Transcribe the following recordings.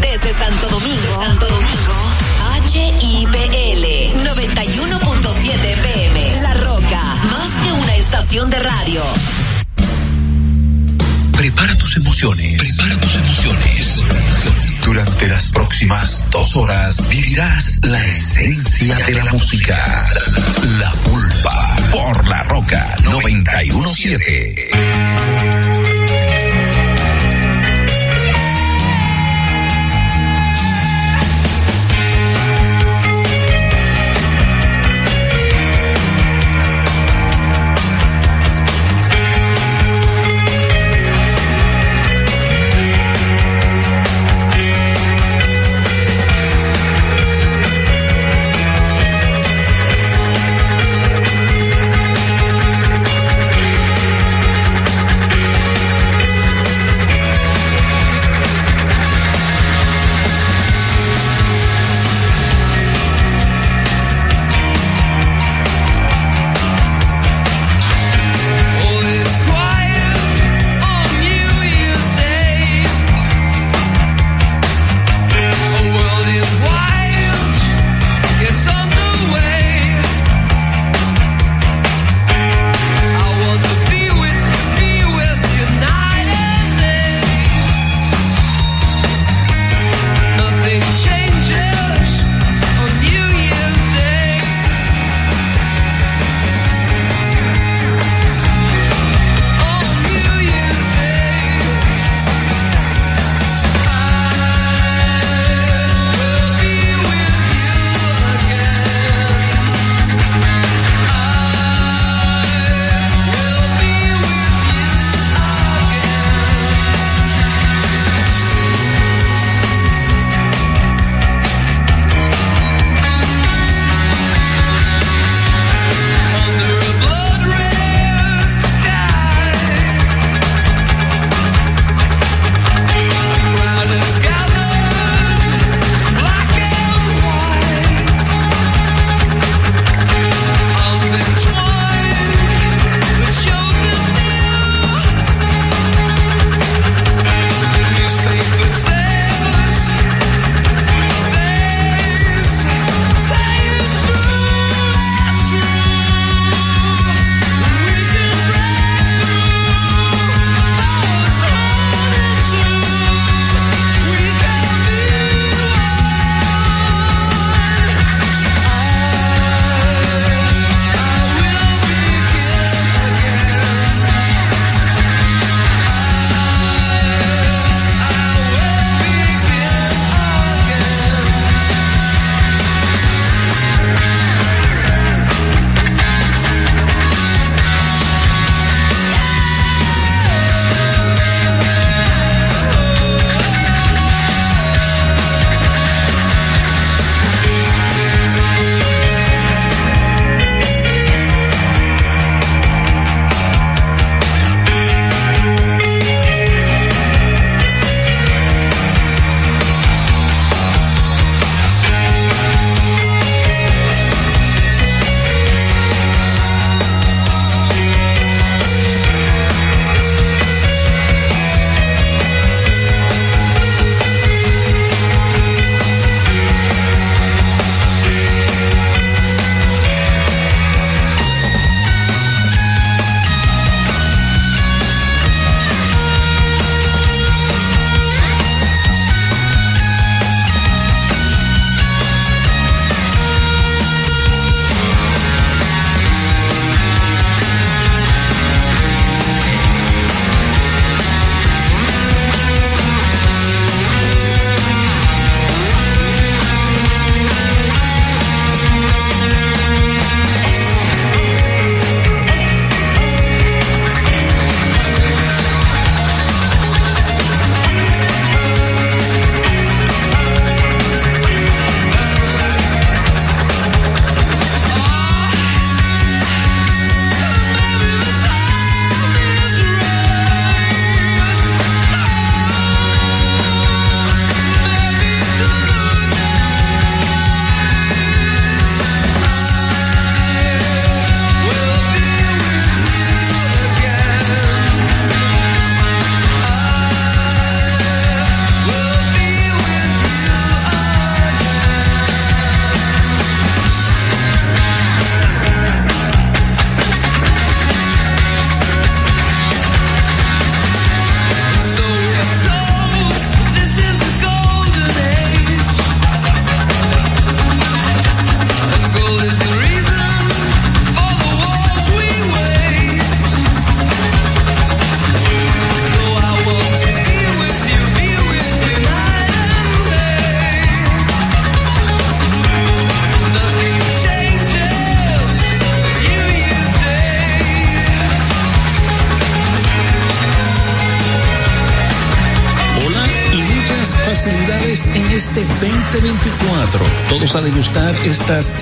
Desde Santo Domingo, Santo Domingo, HIPL 91.7 FM. La Roca, más que una estación de radio. Prepara tus emociones. Prepara tus emociones. Durante las próximas dos horas vivirás la esencia de la música. La pulpa por la roca 917.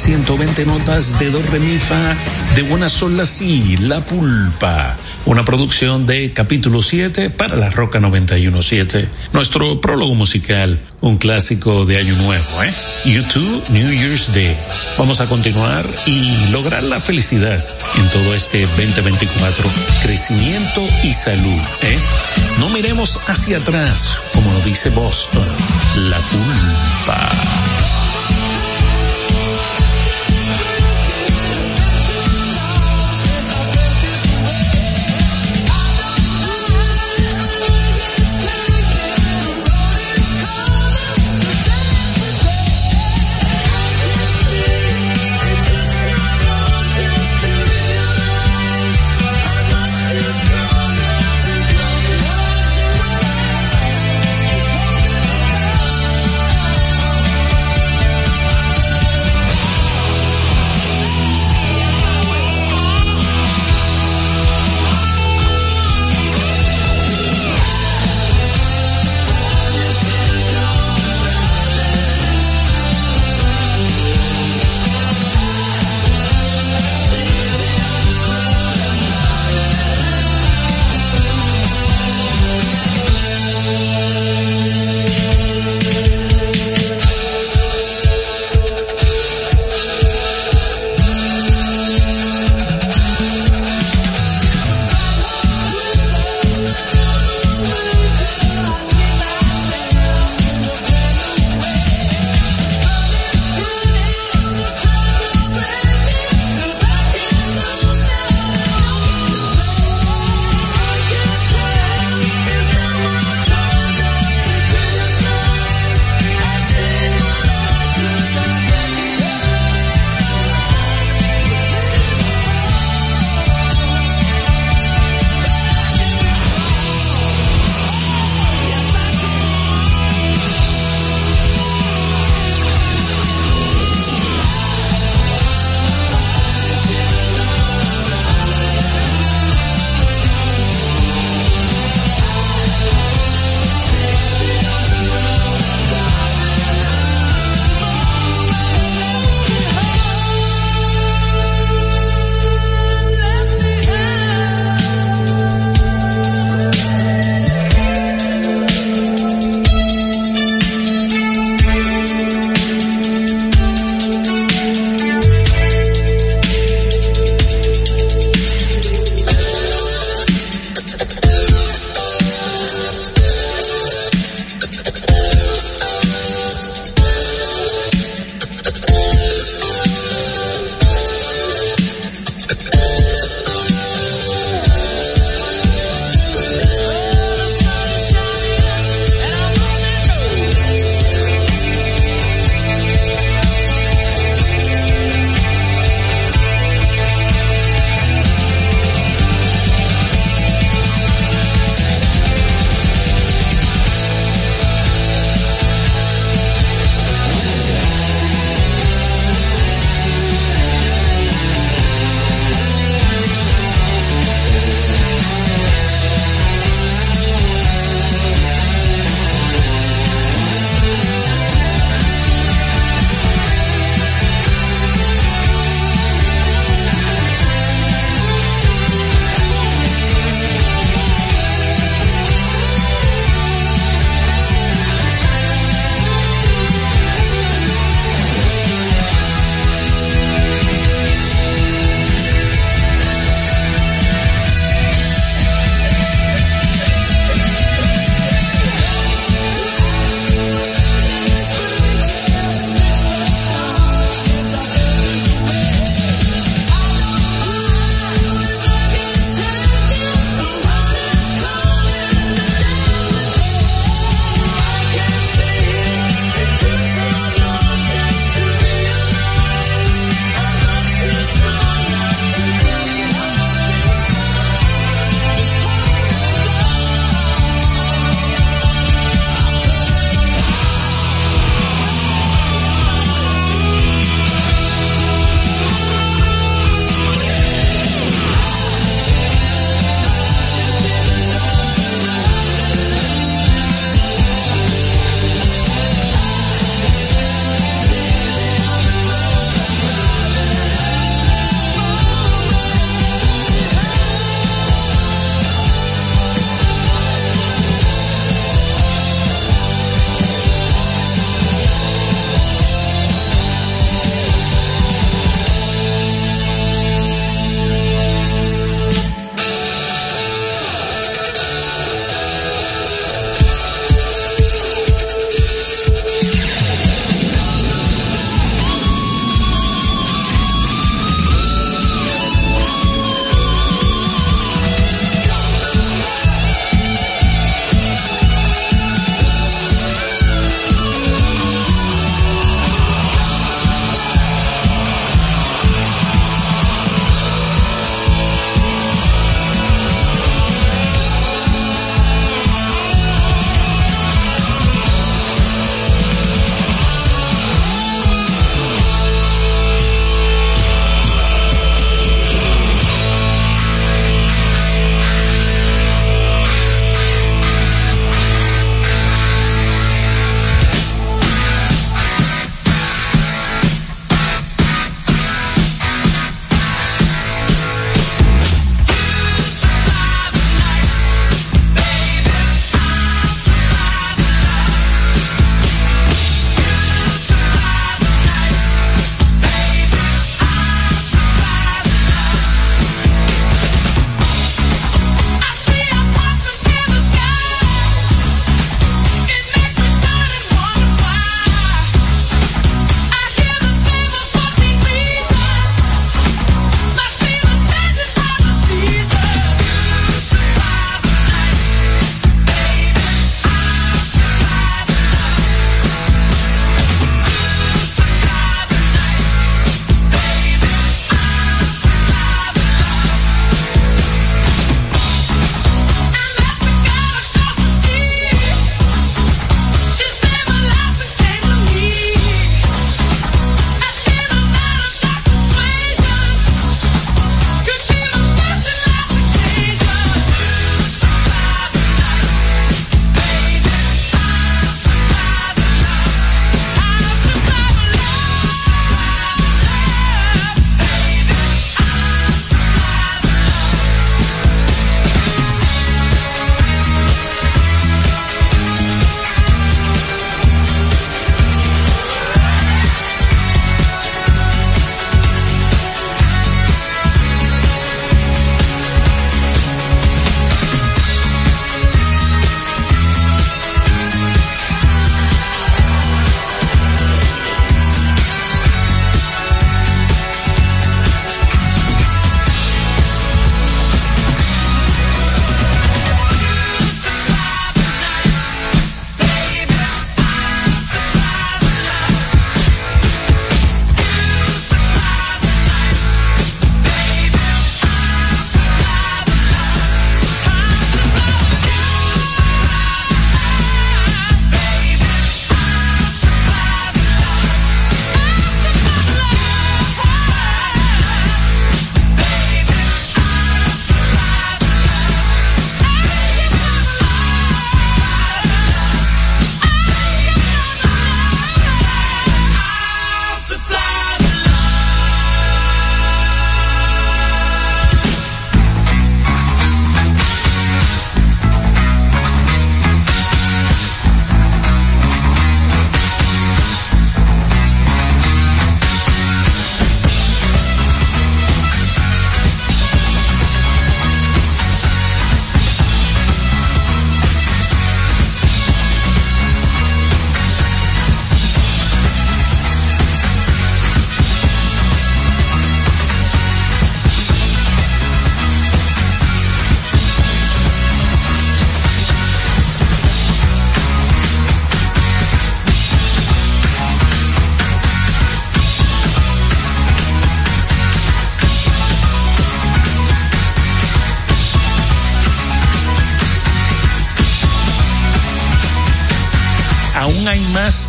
120 notas de do re mi fa de buena sol la si, la pulpa. Una producción de capítulo 7 para la Roca 917. Nuestro prólogo musical, un clásico de año nuevo, ¿eh? YouTube New Year's Day. Vamos a continuar y lograr la felicidad en todo este 2024. Crecimiento y salud, ¿eh? No miremos hacia atrás, como lo dice Boston. La culpa.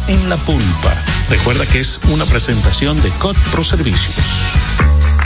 En la pulpa. Recuerda que es una presentación de COD Pro Servicios.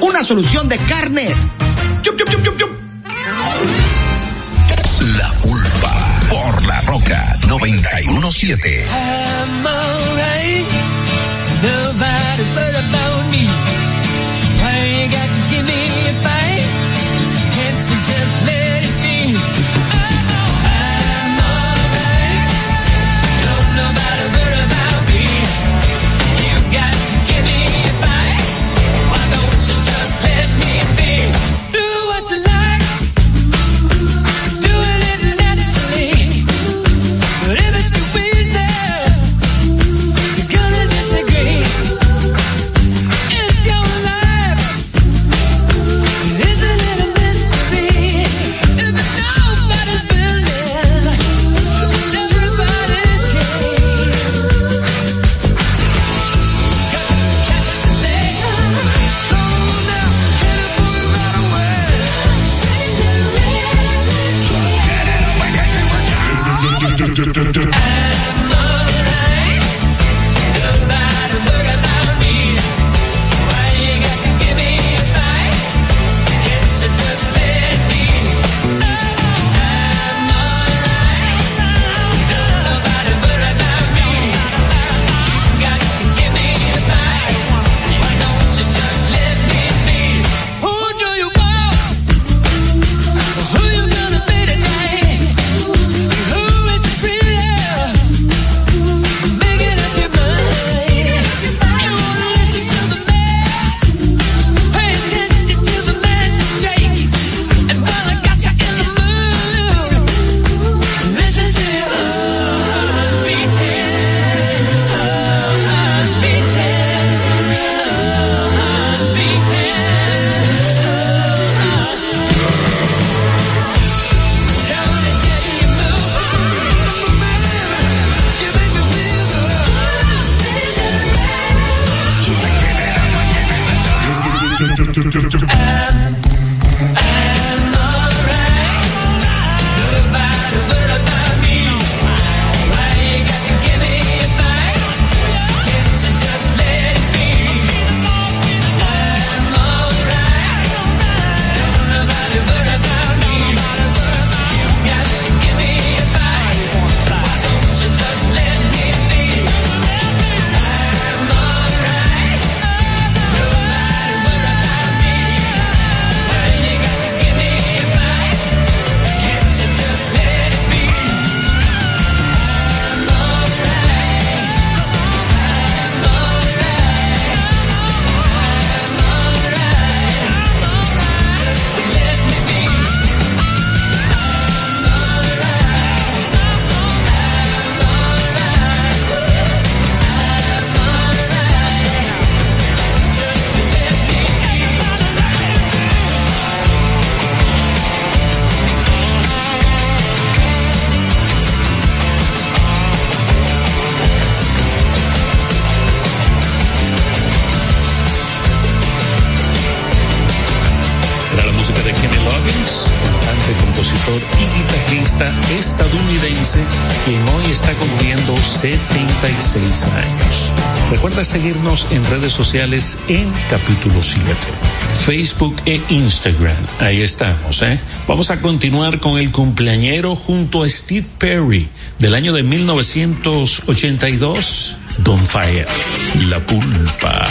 una solución de carne. La pulpa por la roca 917. Dun, dun, dun, dun. Seguirnos en redes sociales en capítulo 7. Facebook e Instagram. Ahí estamos, ¿eh? Vamos a continuar con el cumpleañero junto a Steve Perry del año de 1982, Don Fire, La Pulpa.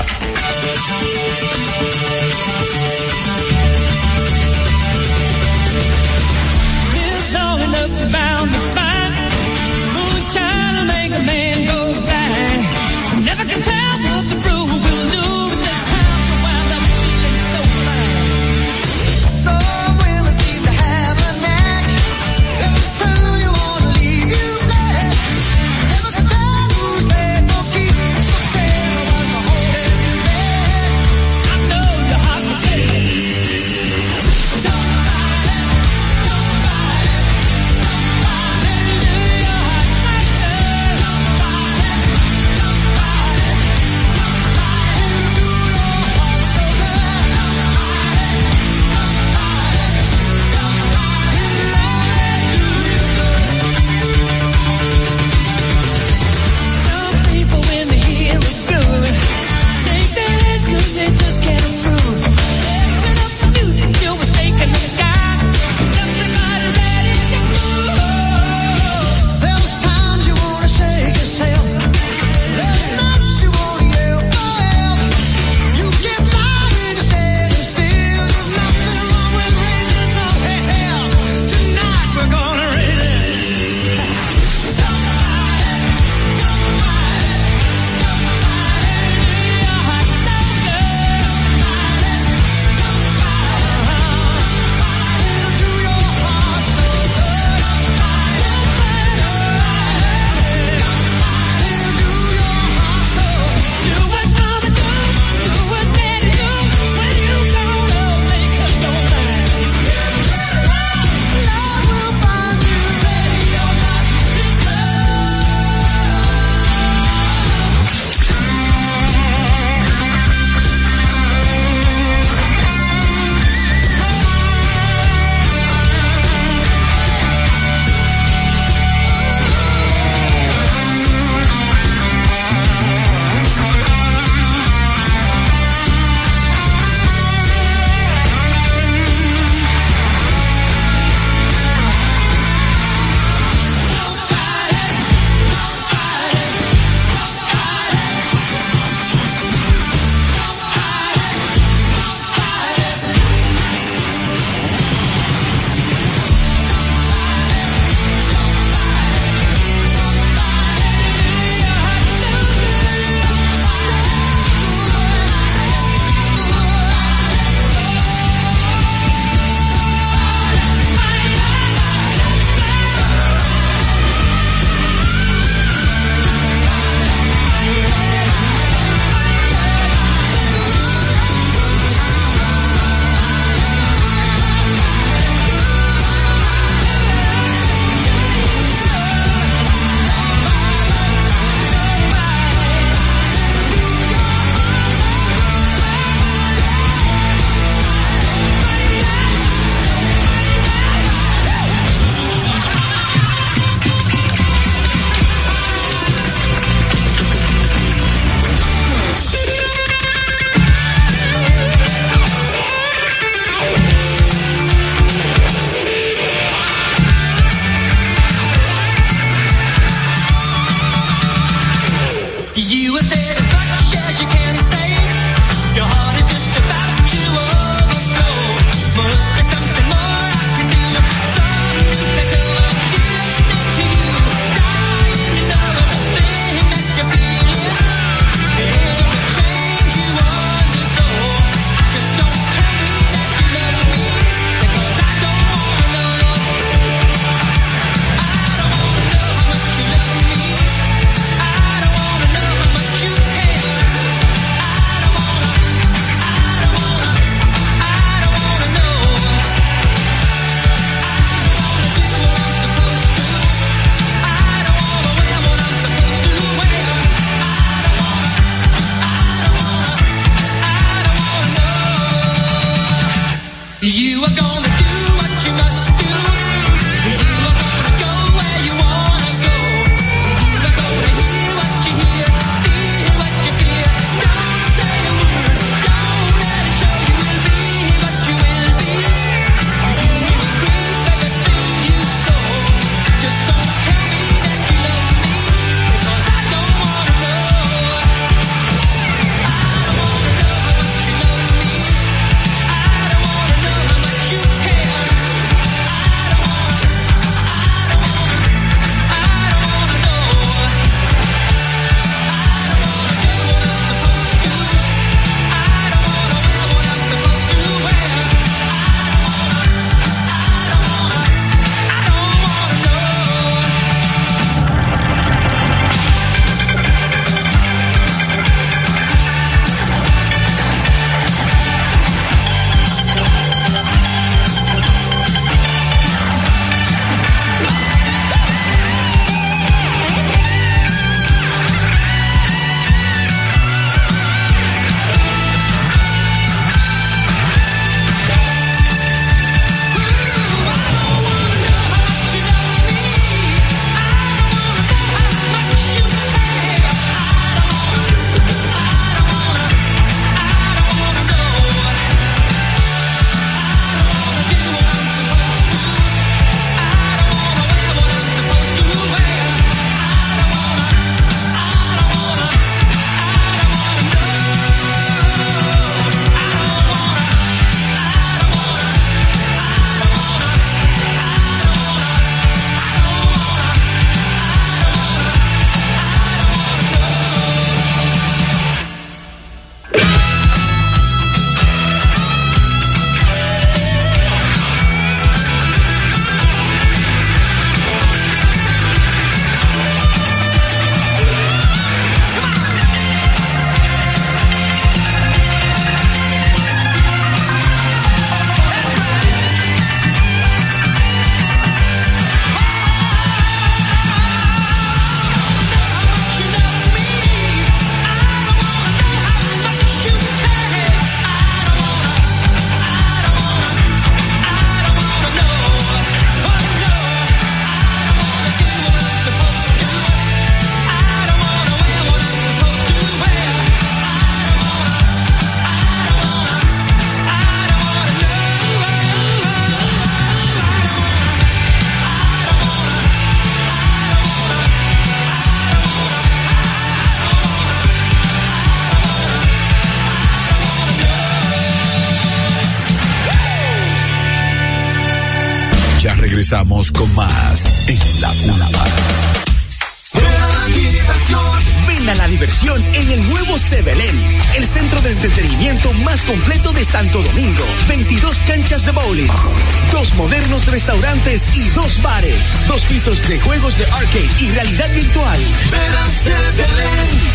Y dos bares, dos pisos de juegos de arcade y realidad virtual.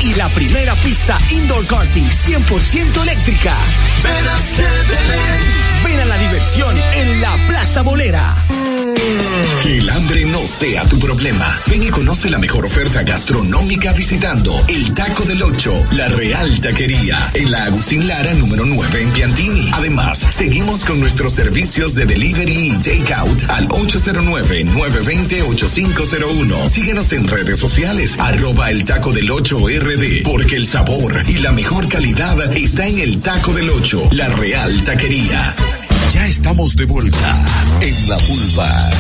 Y la primera pista indoor karting 100% eléctrica. Ven a la diversión en la Plaza Bolera. El hambre no sea tu problema. Ven y conoce la mejor oferta gastronómica visitando el Taco del Ocho, la Real Taquería, en la Agustín Lara número 9 en Piantini. Además, seguimos con nuestros servicios de delivery y takeout al 809-920-8501. Síguenos en redes sociales, arroba el Taco del Ocho RD, porque el sabor y la mejor calidad está en el Taco del Ocho, la Real Taquería. Ya estamos de vuelta en la vulva.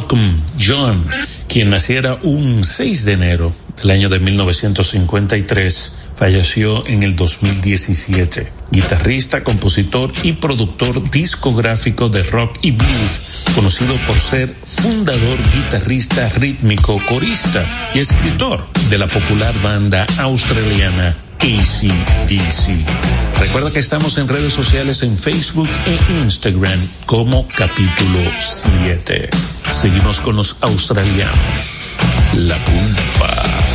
Malcolm John, quien naciera un 6 de enero del año de 1953, falleció en el 2017. Guitarrista, compositor y productor discográfico de rock y blues, conocido por ser fundador, guitarrista rítmico, corista y escritor de la popular banda australiana Easy. Recuerda que estamos en redes sociales en Facebook e Instagram como capítulo 7. Seguimos con los australianos. La pulpa.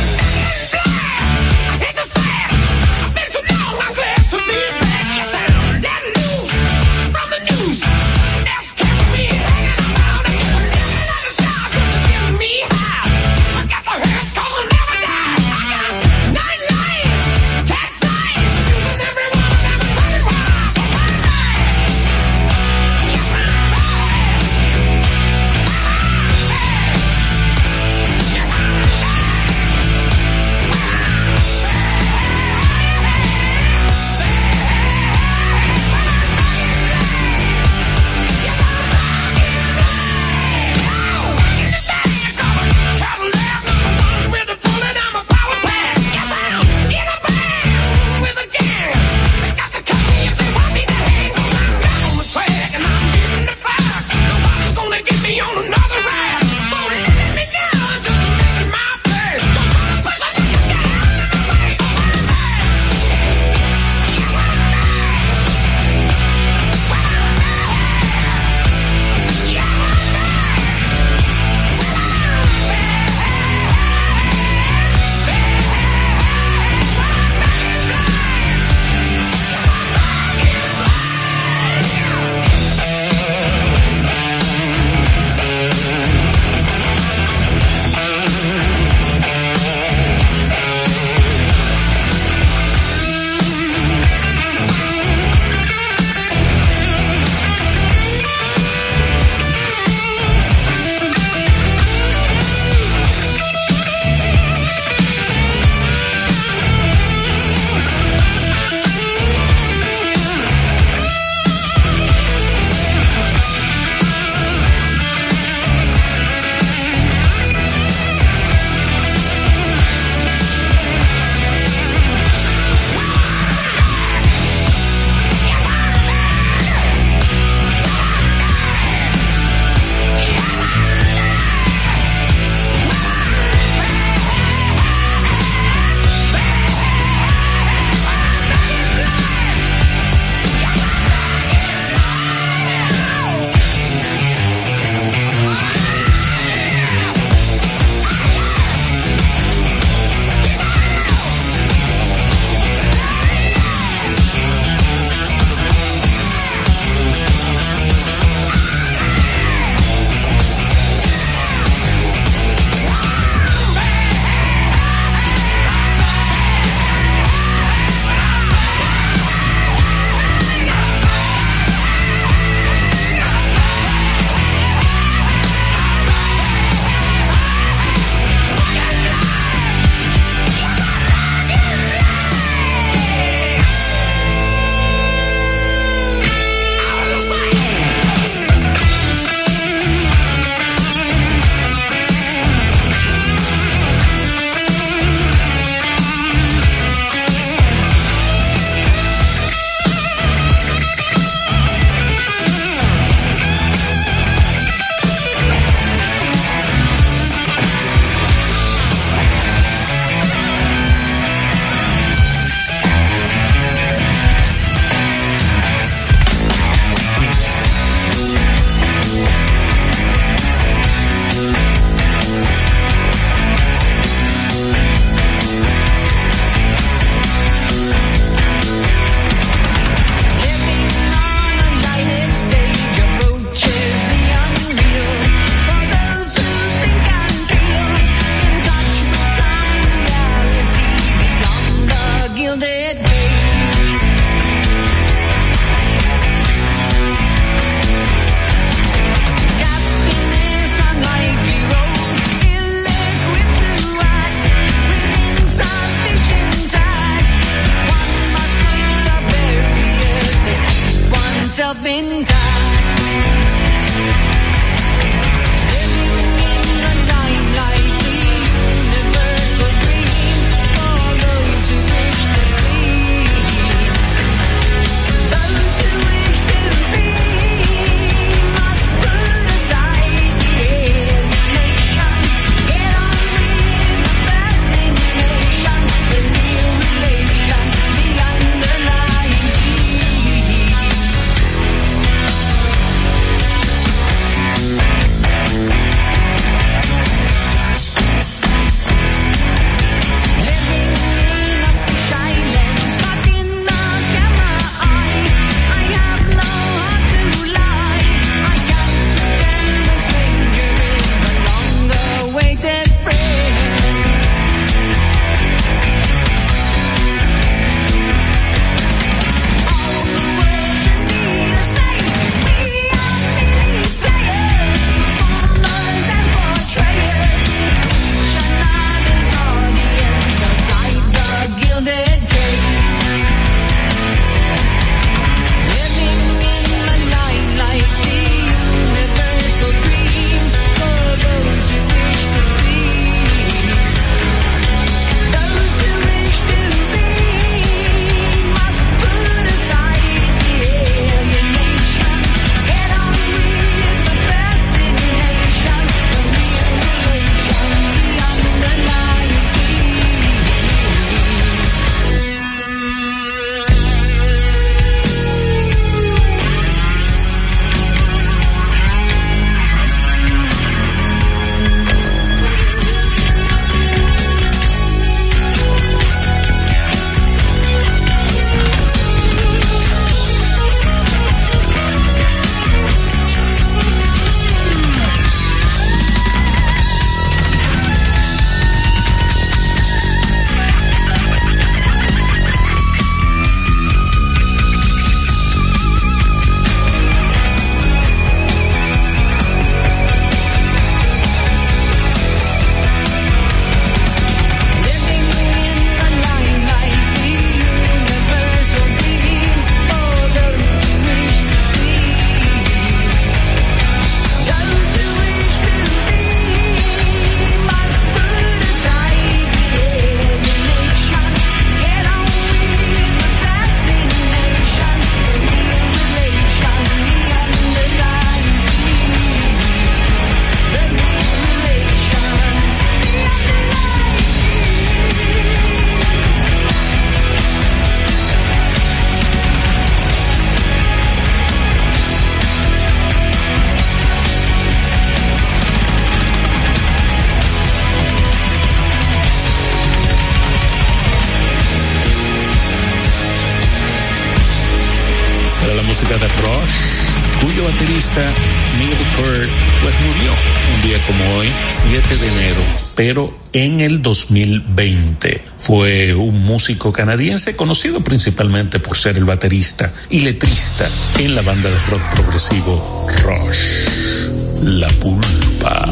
2020. Fue un músico canadiense conocido principalmente por ser el baterista y letrista en la banda de rock progresivo Rush, La Pulpa.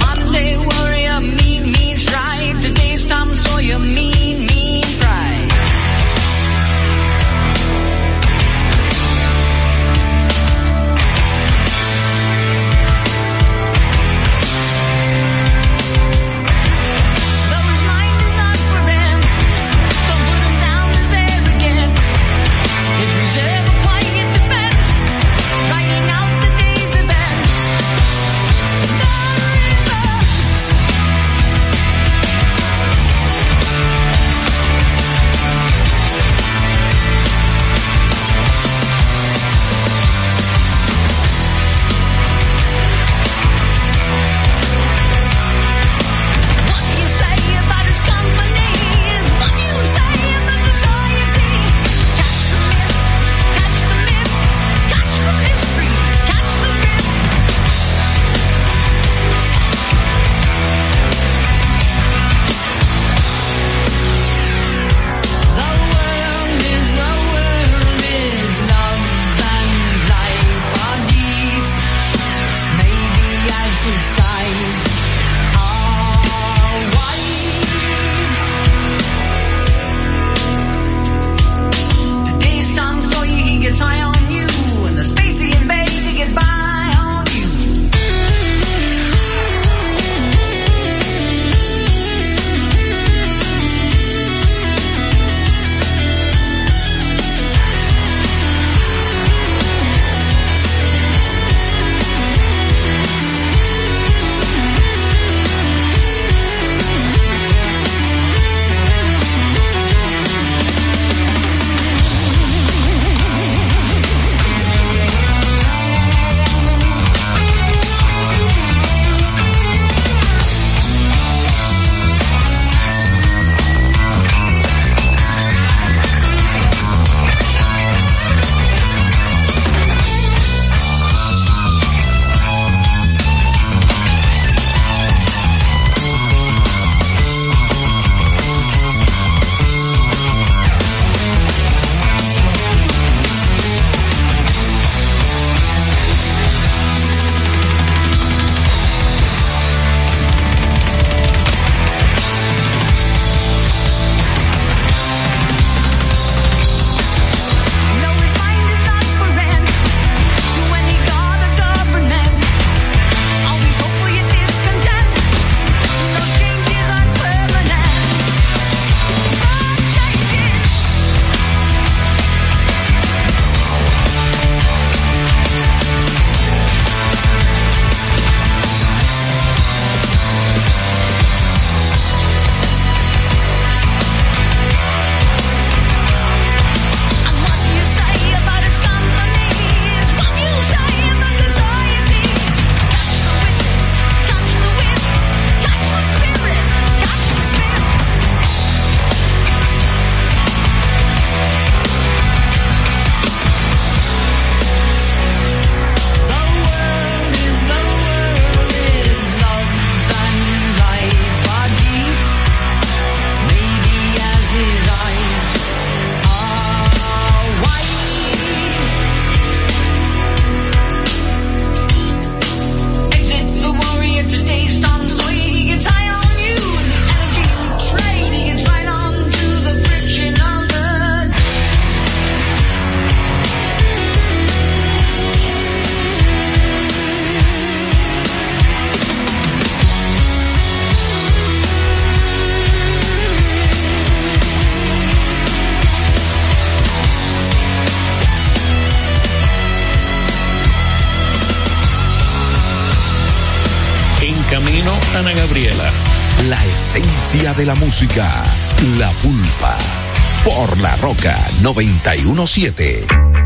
De la música, La Pulpa, por La Roca 917.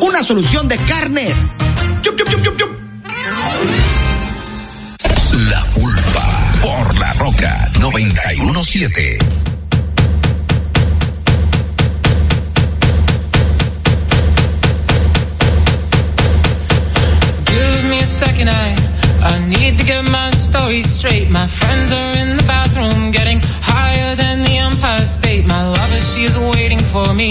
una solución de carnet. La pulpa por la roca 917. Give me a second, I, I need to get my story straight. My friends are in the bathroom getting higher than the Empire State. My lover, she is waiting for me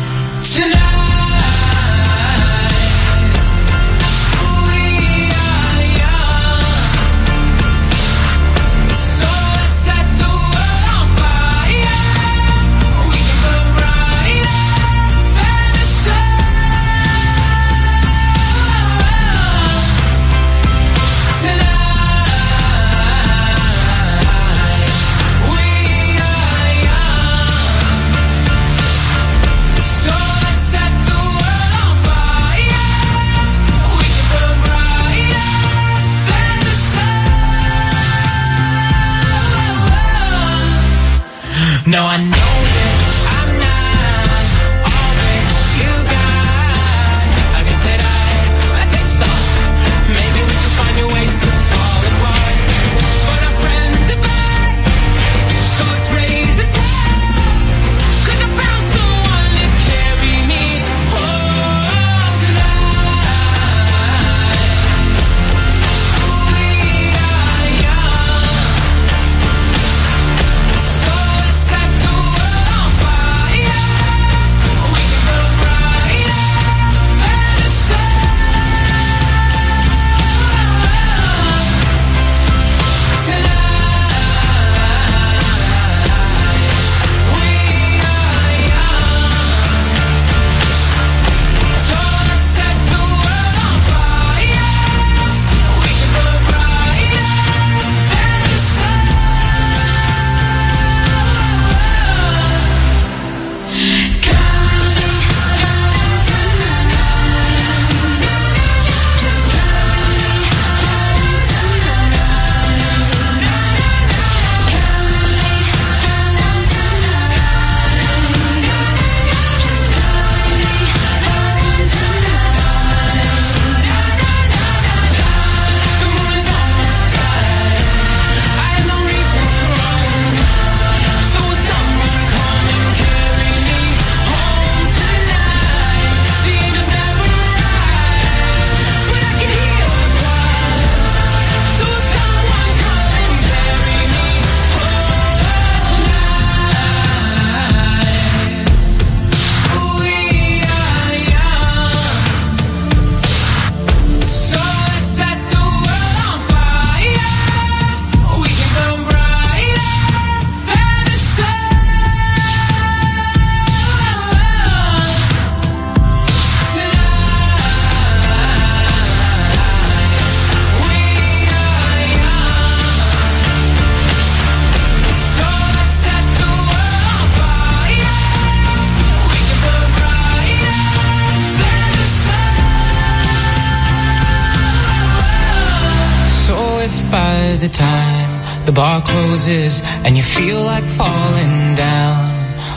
tonight. Closes and you feel like falling down,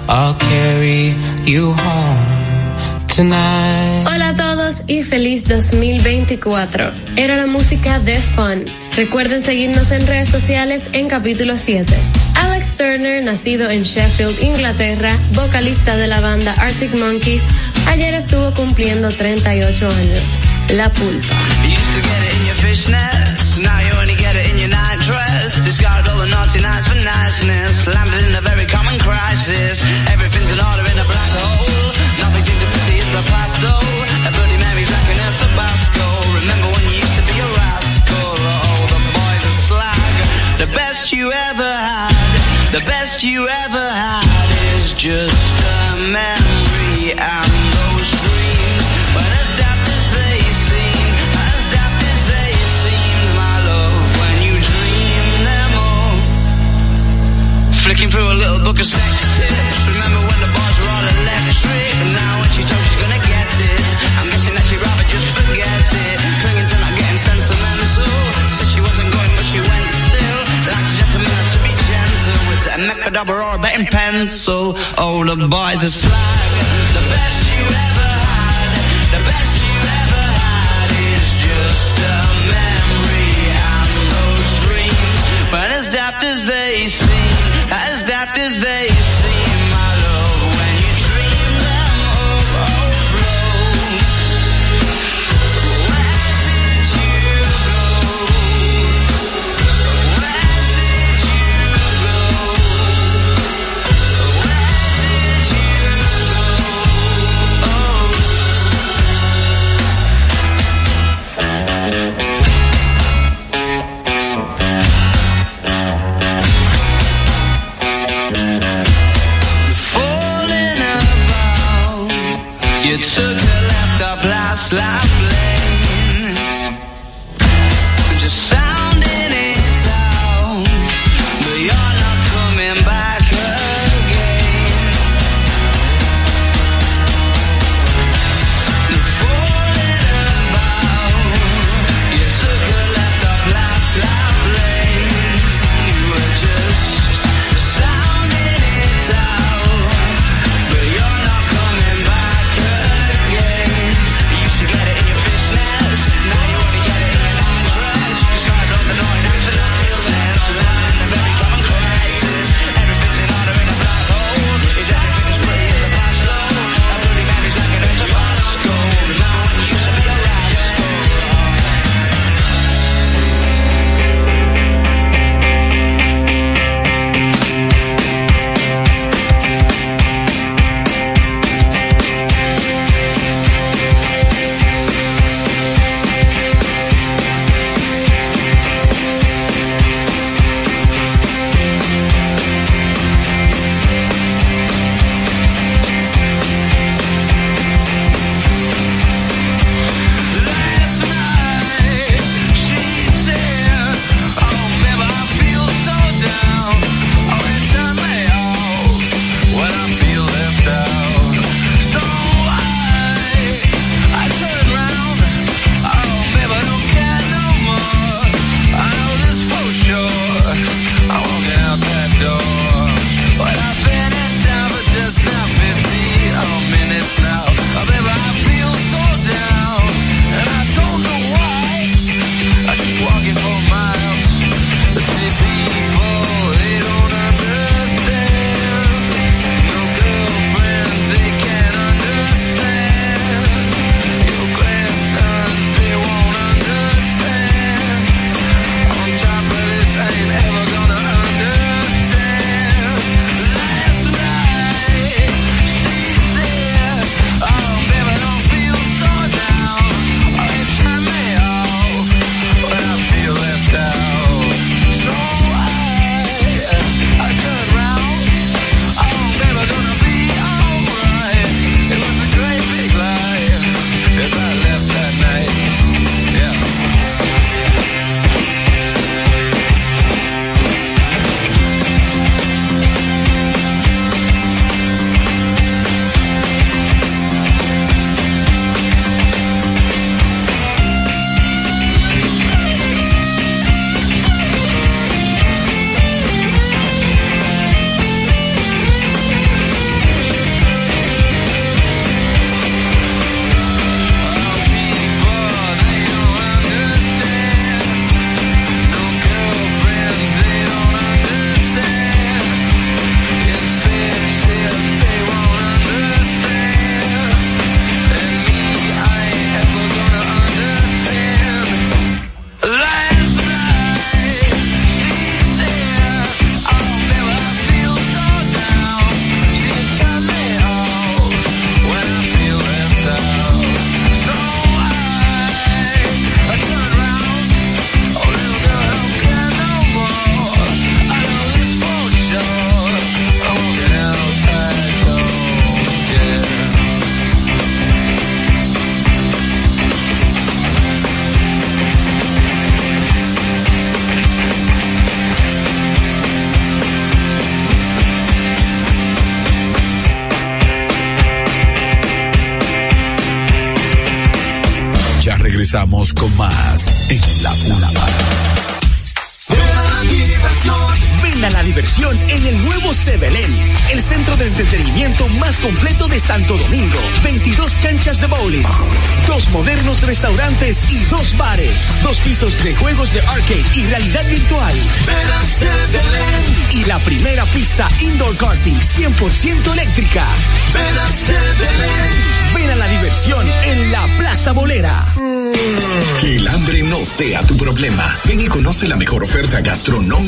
I'll carry you home tonight. Hola a todos y feliz 2024. Era la música de Fun. Recuerden seguirnos en redes sociales en capítulo 7. Alex Turner, nacido en Sheffield, Inglaterra, vocalista de la banda Arctic Monkeys, ayer estuvo cumpliendo 38 años. La pulpa. Dress. Discarded all the naughty nights for niceness. Landed in a very common crisis. Everything's in order in a black hole. Nothing seems to pity the past though. A Bloody Mary's like an El Tabasco. Remember when you used to be a rascal? Oh, the boys are slag. The best you ever had. The best you ever had is just a memory and Flicking through a little book of sex tips. Remember when the bars were all electric? And now when she's told she's gonna get it, I'm guessing that she'd rather just forget it. Clinging to not getting sentimental. Said she wasn't going, but she went still. Like a gentleman to be gentle. Was it a mechadabra or a betting pencil? Oh, the boys are slag. The best you ever had. The best you ever had is just a memory and those dreams. But as daft as they seem, as daft as they this de juegos de arcade y realidad virtual. Y la primera pista indoor karting 100% eléctrica. Ven a la diversión en la Plaza Bolera. Que el hambre no sea tu problema. Ven y conoce la mejor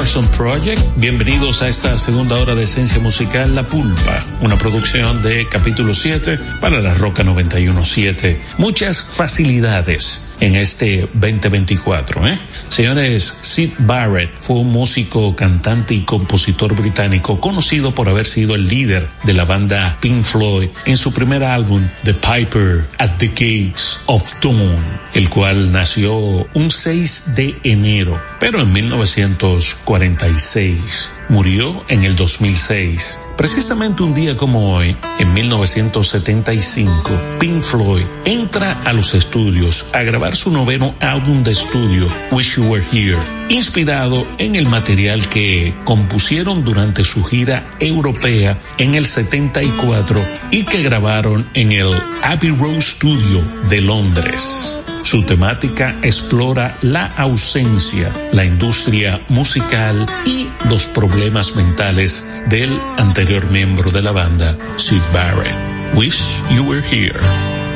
Parsons Project. Bienvenidos a esta segunda hora de esencia musical La Pulpa, una producción de capítulo 7 para la Roca 917. Muchas facilidades en este 2024. ¿eh? Señores, Sid Barrett fue un músico, cantante y compositor británico conocido por haber sido el líder de la banda Pink Floyd en su primer álbum The Piper at the Gates of Dawn, el cual nació un 6 de enero, pero en 1946 murió en el 2006. Precisamente un día como hoy, en 1975, Pink Floyd entra a los estudios a grabar su noveno álbum de estudio, Wish You Were Here, inspirado en el material que compusieron durante su gira europea en el 74 y que grabaron en el Abbey Road Studio de Londres. Su temática explora la ausencia, la industria musical y los problemas mentales del anterior miembro de la banda, Sid Barrett. Wish You Were Here.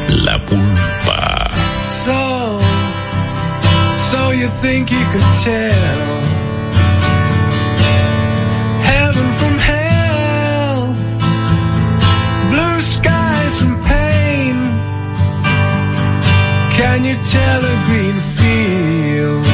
La pulpa. So, so you think you could tell Can you tell a green field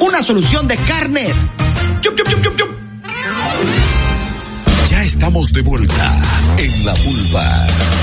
una solución de carnet. Ya estamos de vuelta en la vulva.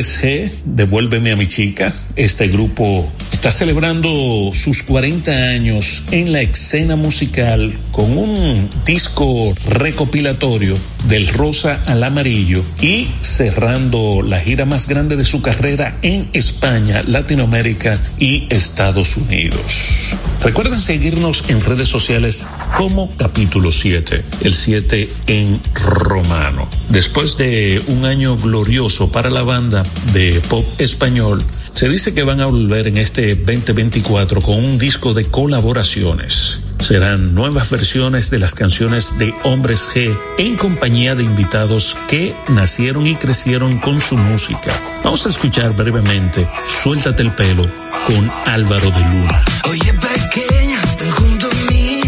G, Devuélveme a mi chica. Este grupo está celebrando sus 40 años en la escena musical con un disco recopilatorio del rosa al amarillo y cerrando la gira más grande de su carrera en España, Latinoamérica y Estados Unidos. Recuerden seguirnos en redes sociales como capítulo 7, el 7 en romano. Después de un año glorioso para la banda de pop español, se dice que van a volver en este 2024 con un disco de colaboraciones. Serán nuevas versiones de las canciones de Hombres G en compañía de invitados que nacieron y crecieron con su música. Vamos a escuchar brevemente Suéltate el pelo con Álvaro de Luna. Oye pequeña, junto a mí,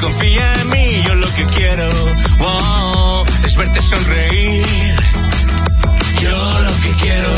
confía en mí. Yo lo que quiero, wow, es verte sonreír. Yo lo que quiero,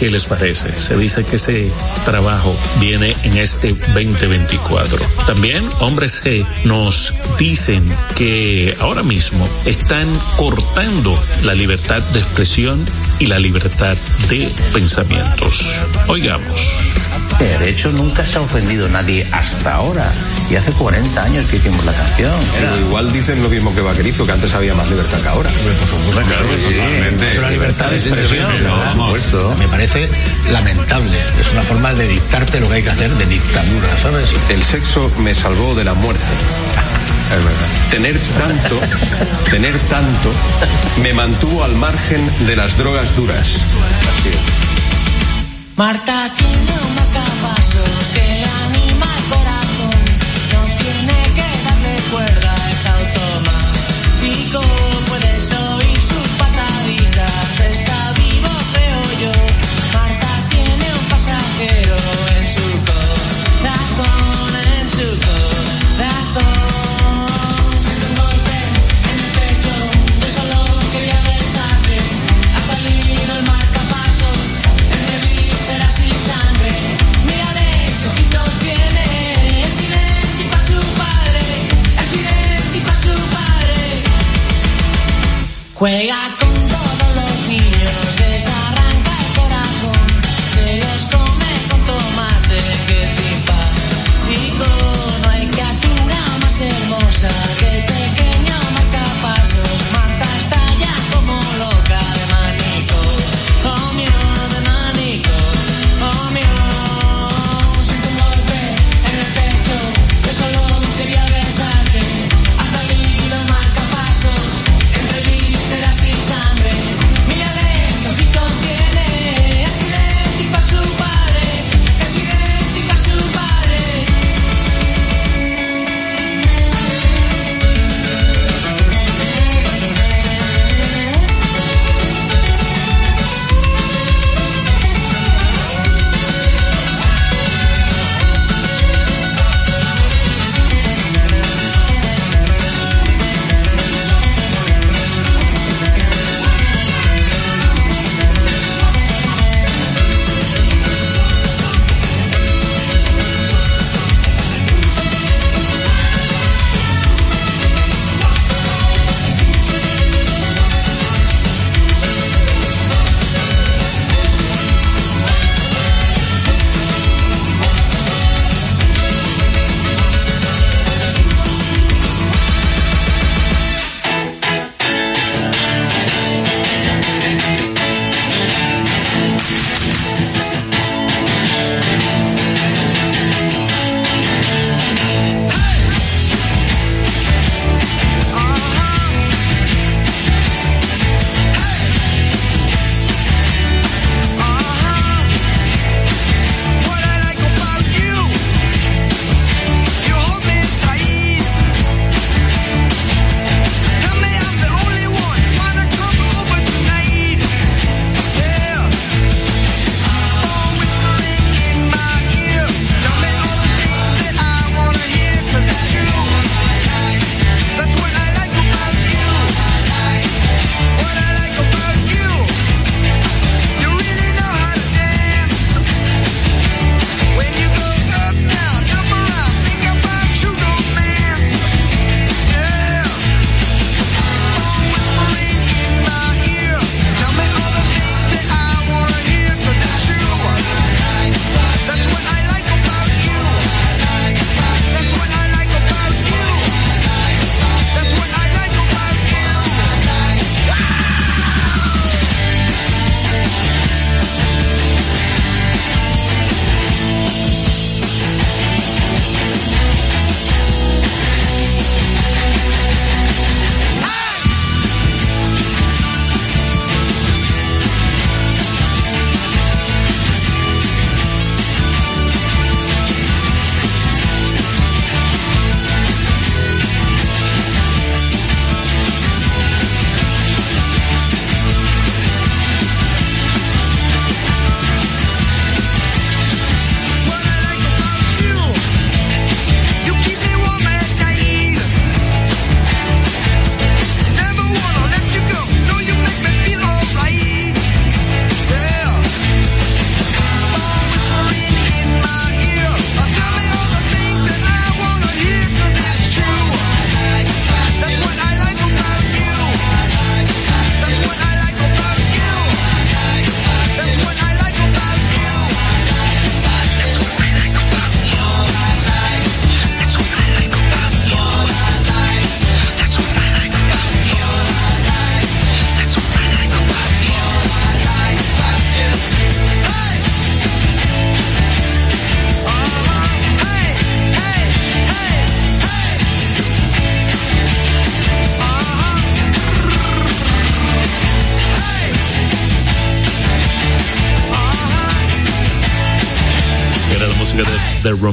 ¿Qué les parece? Se dice que ese trabajo viene en este 2024. También Hombres G nos dicen que ahora mismo están cortando la libertad de expresión y la libertad de pensamientos. Oigamos. De hecho, nunca se ha ofendido nadie hasta ahora. Y hace 40 años que hicimos la canción. Pero igual dicen lo mismo que Vaquerizo, que antes había más libertad que ahora. Por supuesto, claro que sí. Es una libertad de expresión, supuesto. Me parece lamentable. Es una forma de dictarte lo que hay que hacer de dictadura, ¿sabes? El sexo me salvó de la muerte. Es verdad. Tener tanto, tener tanto, me mantuvo al margen de las drogas duras. Así es. Marta Juega con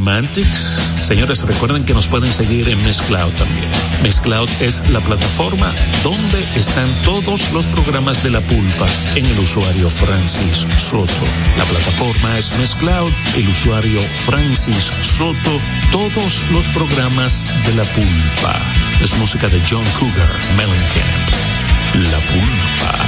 The Romantics. Señores, recuerden que nos pueden seguir en Miss Cloud también. Miss Cloud es la plataforma donde están todos los programas de la pulpa en el usuario Francis Soto. La plataforma es Miss Cloud, el usuario Francis Soto, todos los programas de la pulpa. Es música de John Cougar, Mellencamp. La pulpa.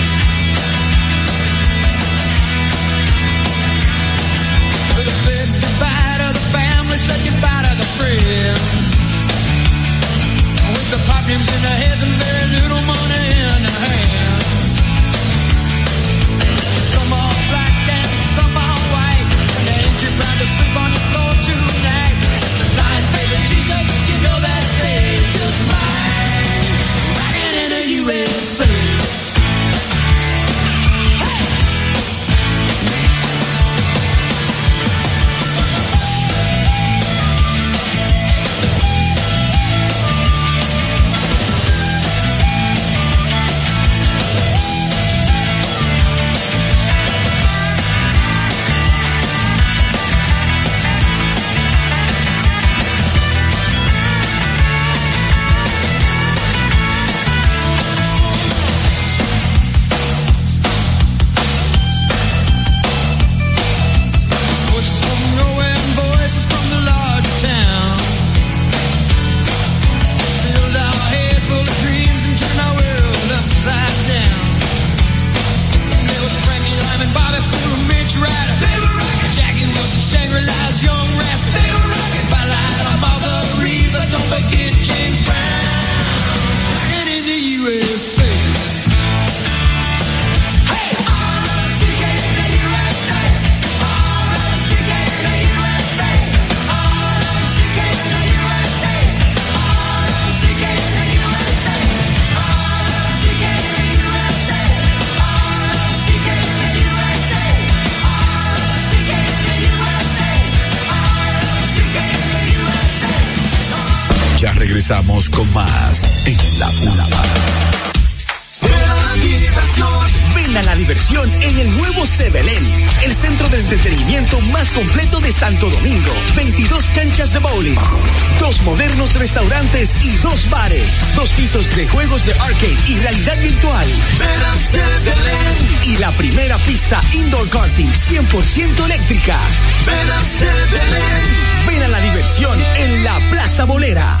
dreams in her head and very little money in her hand. Y dos bares, dos pisos de juegos de arcade y realidad virtual. Y la primera pista indoor karting 100% eléctrica. Ven a la diversión en la Plaza Bolera.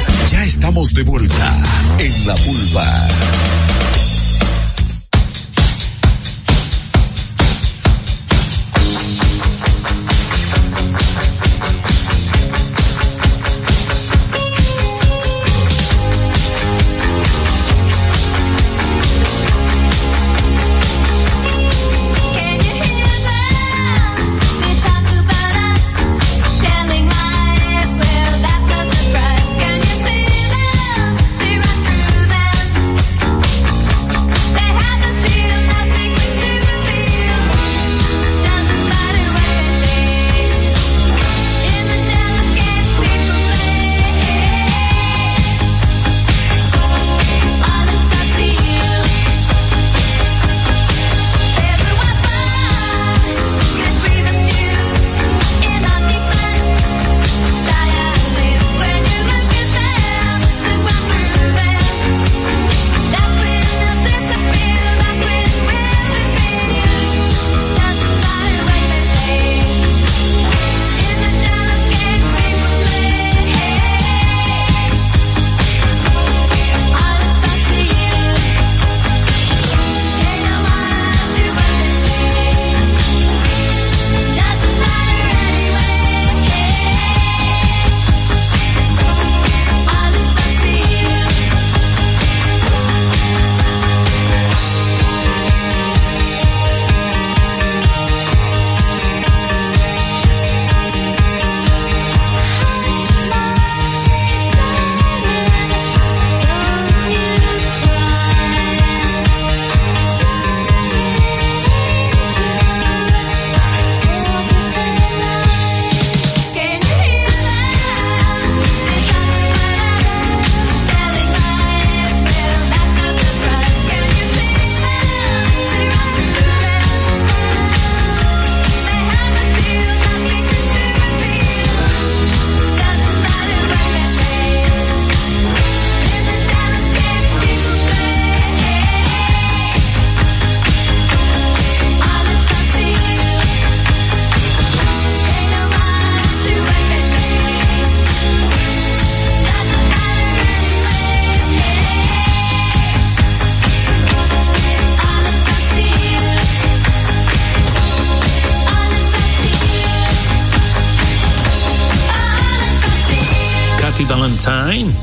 Ya estamos de vuelta en La Pulpa.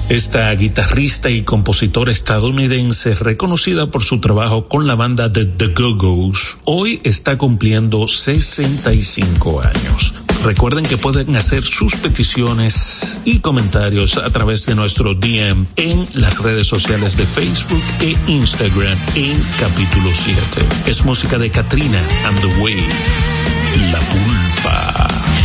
Esta guitarrista y compositora estadounidense reconocida por su trabajo con la banda de The Go-Go's, hoy está cumpliendo 65 años. Recuerden que pueden hacer sus peticiones y comentarios a través de nuestro DM en las redes sociales de Facebook e Instagram en capítulo 7. Es música de Katrina and the Wave, La Pulpa.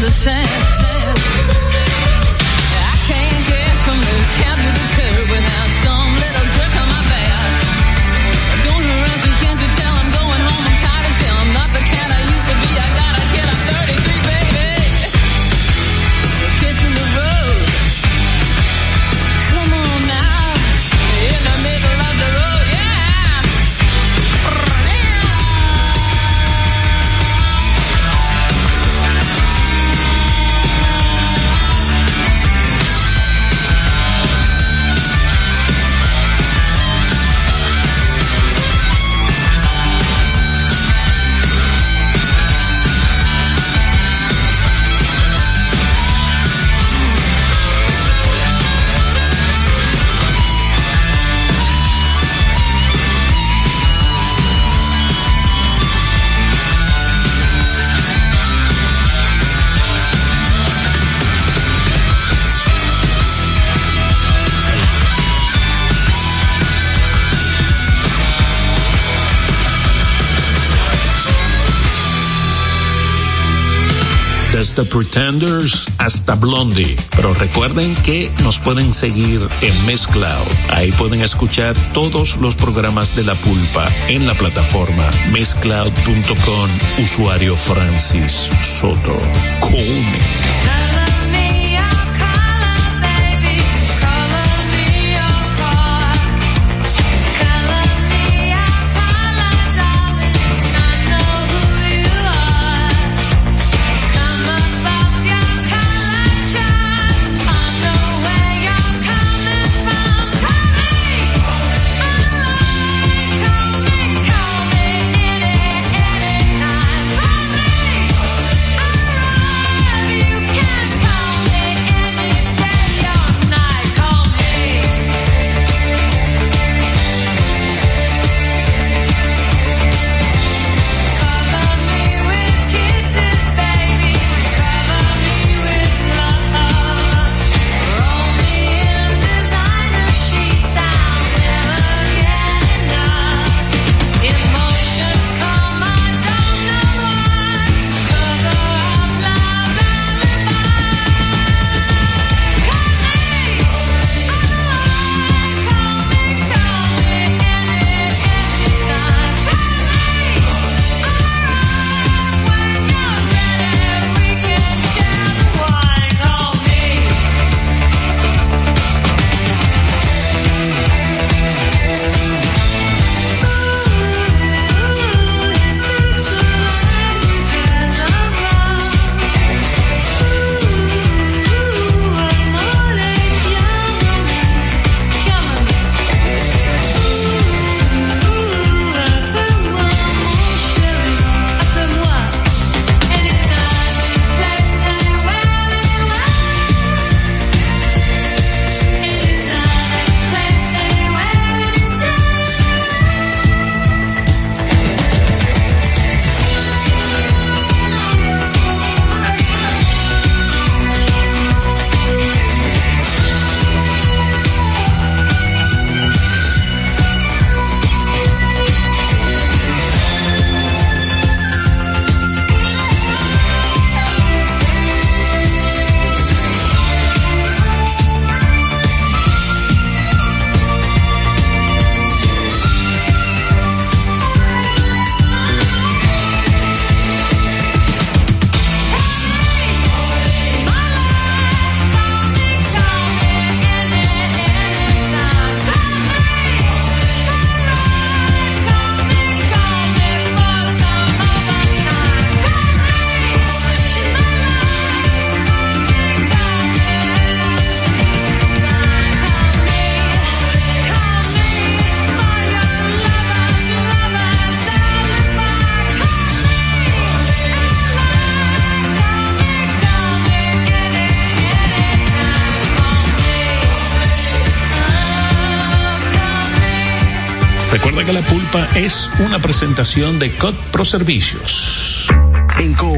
the sense Desde Pretenders hasta Blondie. Pero recuerden que nos pueden seguir en Mezcloud. Ahí pueden escuchar todos los programas de La Pulpa en la plataforma mezcloud.com. Usuario Francis Soto. Come. Es una presentación de COD Pro Servicios.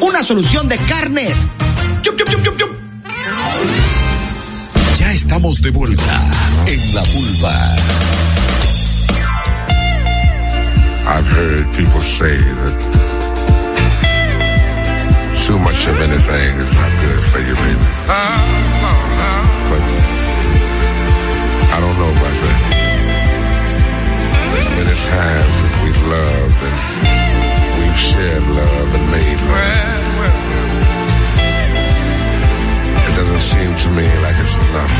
Una solución de Carnet. Yup, yup, yup, yup, yup. Ya estamos de vuelta en la vulva. I've heard people say that too much of anything is not good for you, baby. But I don't know about that. There's many times that we've loved and we've shared love and made love. It doesn't seem to me like it's enough.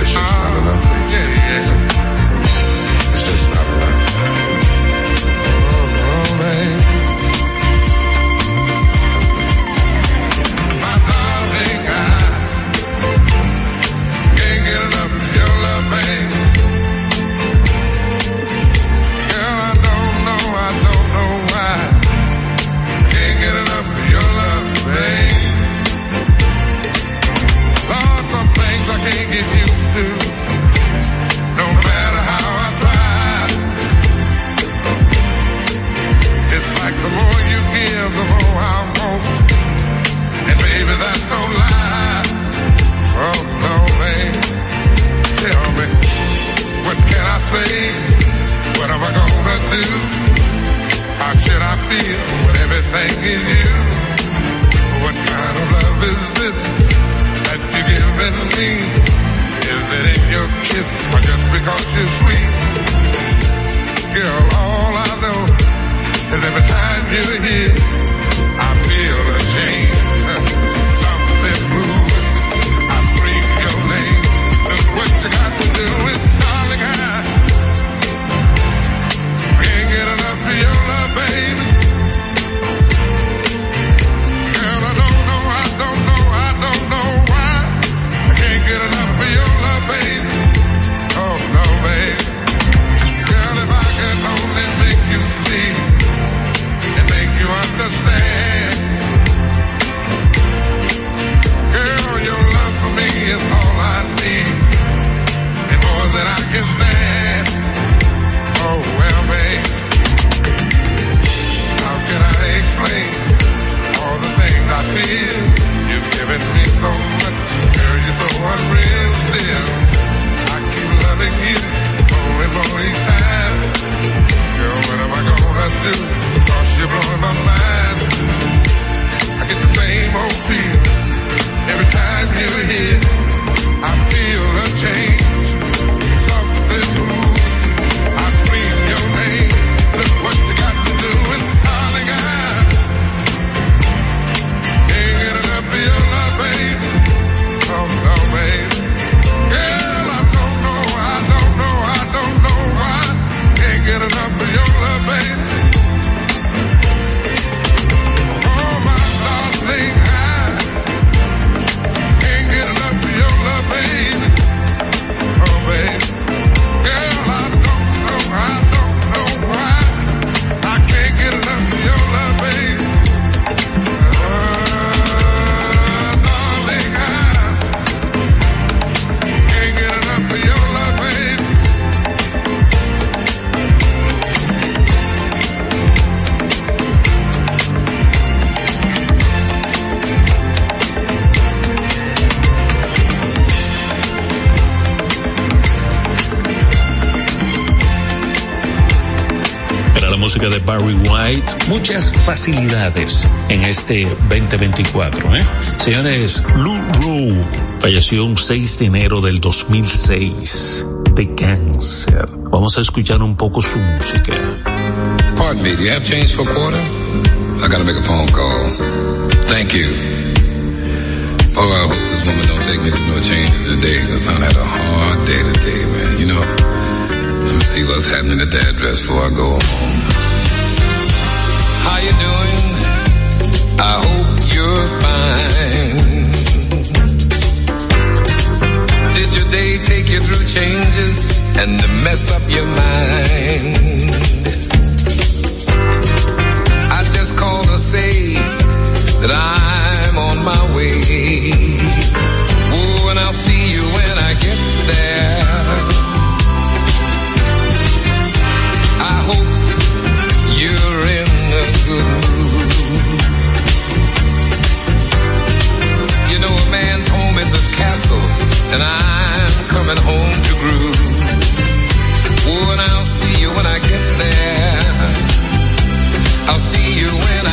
It's just not enough. It's just not enough. give you facilidades en este 2024, ¿eh? Señores, Lou Rowe falleció un 6 de enero del 2006 de cáncer. Vamos a escuchar un poco su música. Pardon me, do you have change for a quarter? I gotta make a phone call. Thank you. Oh, I hope this woman don't take me to no changes today, because I had a hard day today, man. You know, let me see what's happening at the address before I go home. How you doing? I hope you're fine. Did your day take you through changes and mess up your mind? I just called to say that I'm castle, and I'm coming home to groove. Oh, and I'll see you when I get there. I'll see you when I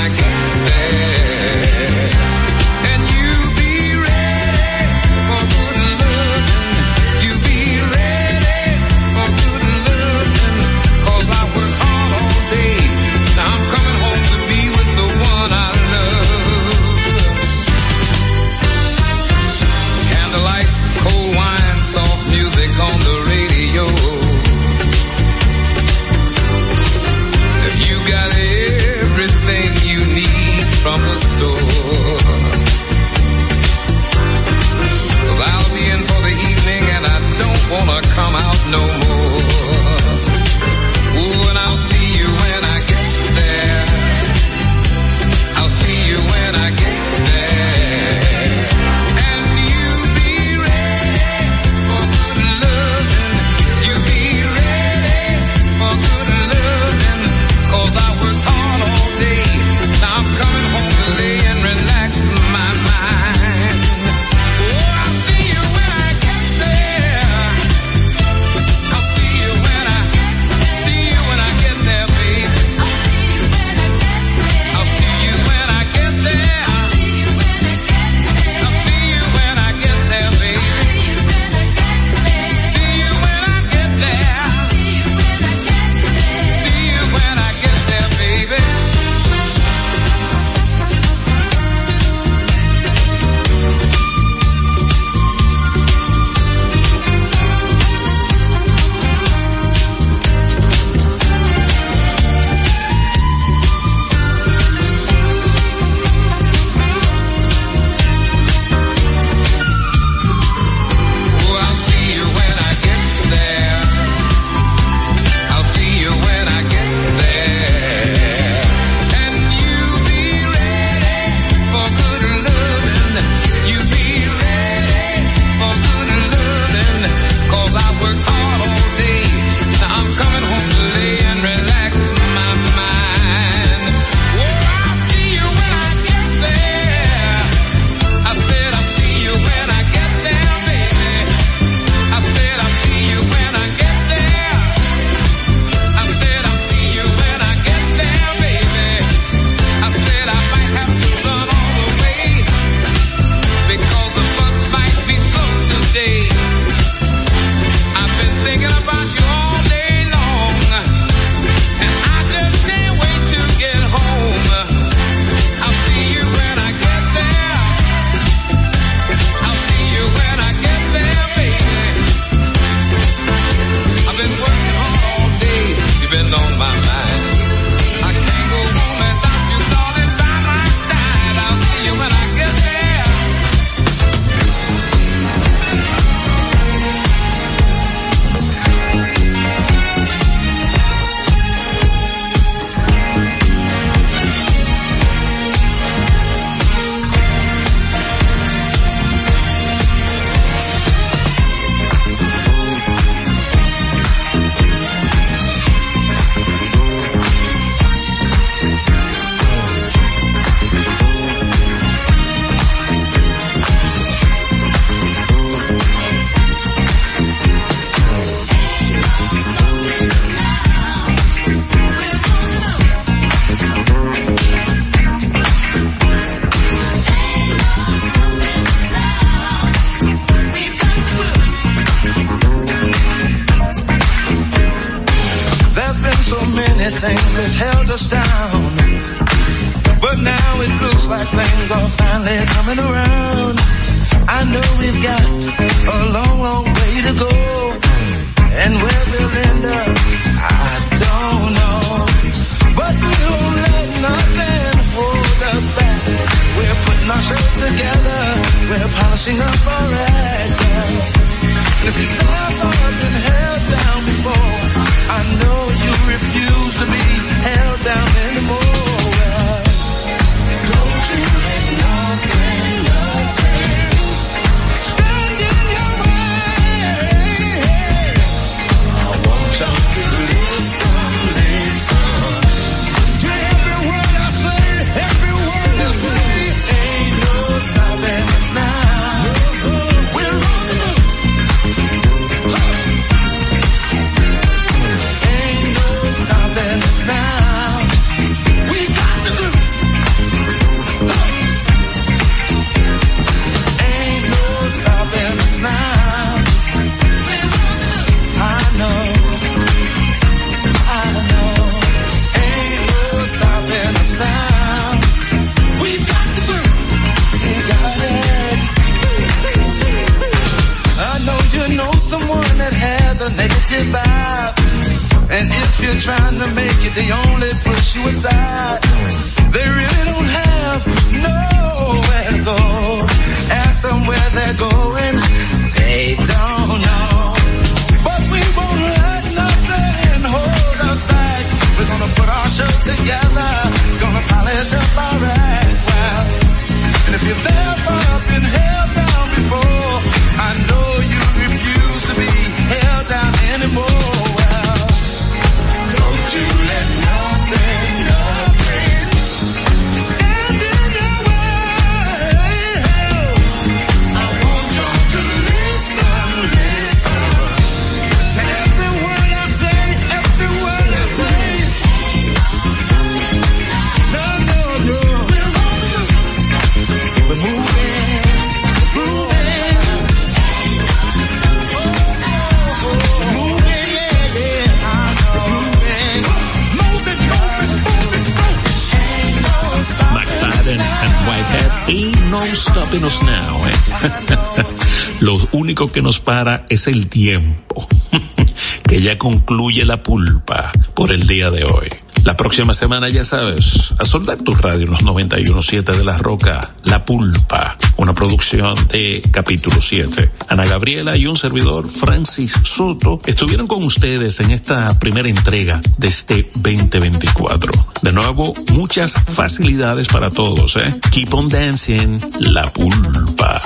único que nos para es el tiempo, que ya concluye la pulpa por el día de hoy. La próxima semana, ya sabes, a soldar tu radio en los 917 de La Roca, La Pulpa, una producción de capítulo 7. Ana Gabriela y un servidor, Francis Soto, estuvieron con ustedes en esta primera entrega de este 2024. De nuevo, muchas facilidades para todos, ¿eh? Keep on dancing, La Pulpa.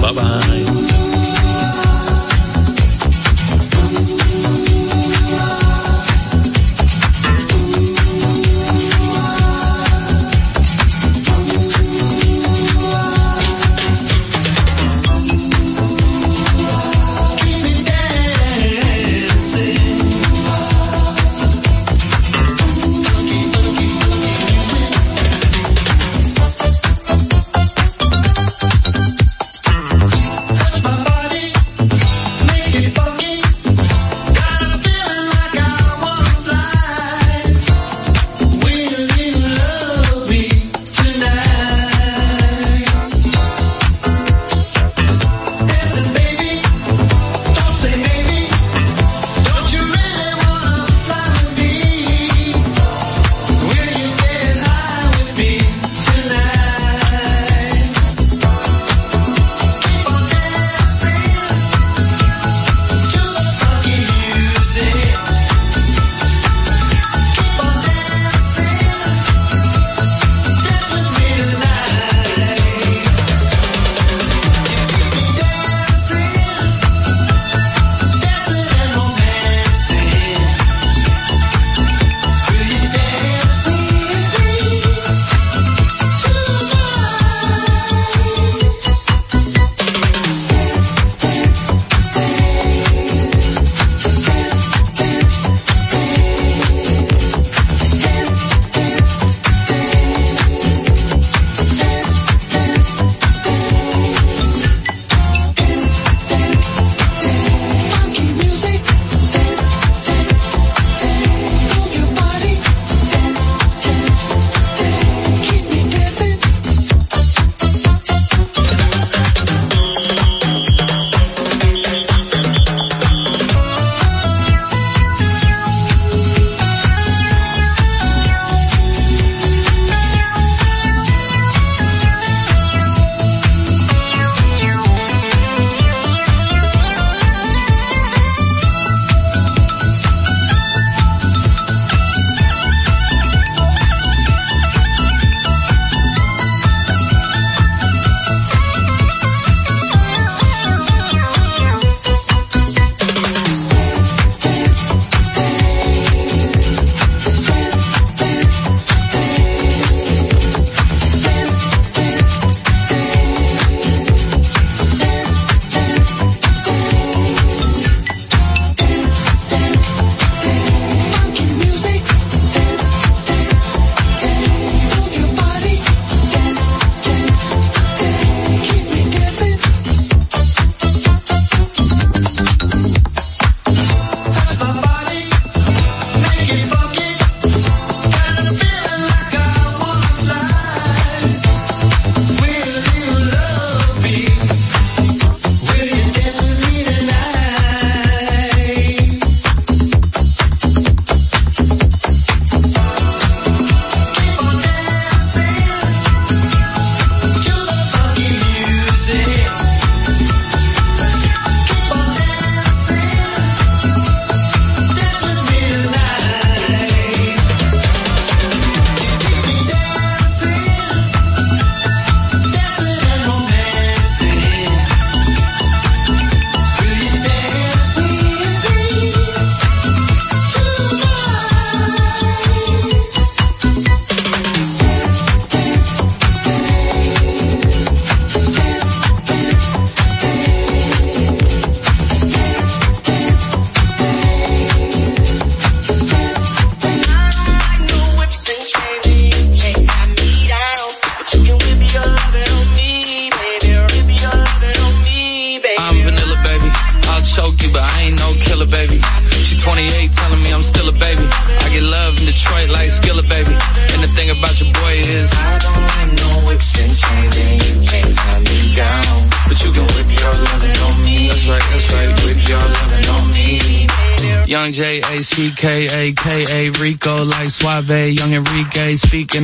Bye bye.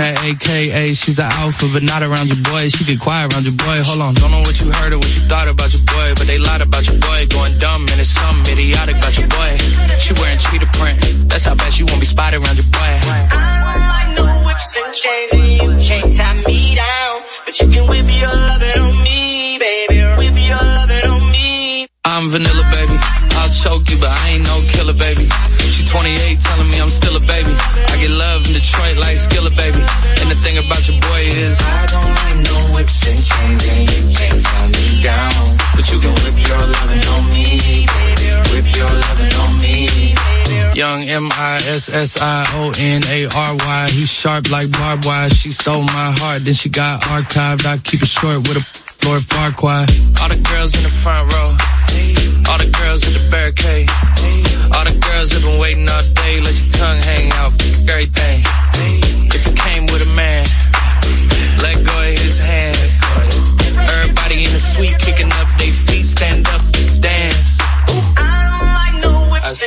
Speaking at AKA. She's an alpha, but not around your boy. She get quiet around your boy. Hold on, don't know what you heard or what you thought about your boy, but they lied about your boy. Going dumb and it's something idiotic about your boy. She wearing cheetah print. That's how bad she won't be spotted around your boy. I S S I O N A R Y. He's sharp like barbed wire. She stole my heart, then she got archived. I keep it short with a Lord Farquaad. All the girls in the front row. All the girls at the barricade. All the girls have been waiting all day. Let your tongue hang out. Everything. If you came with a man, let go of his hand. Everybody in the suite kicking up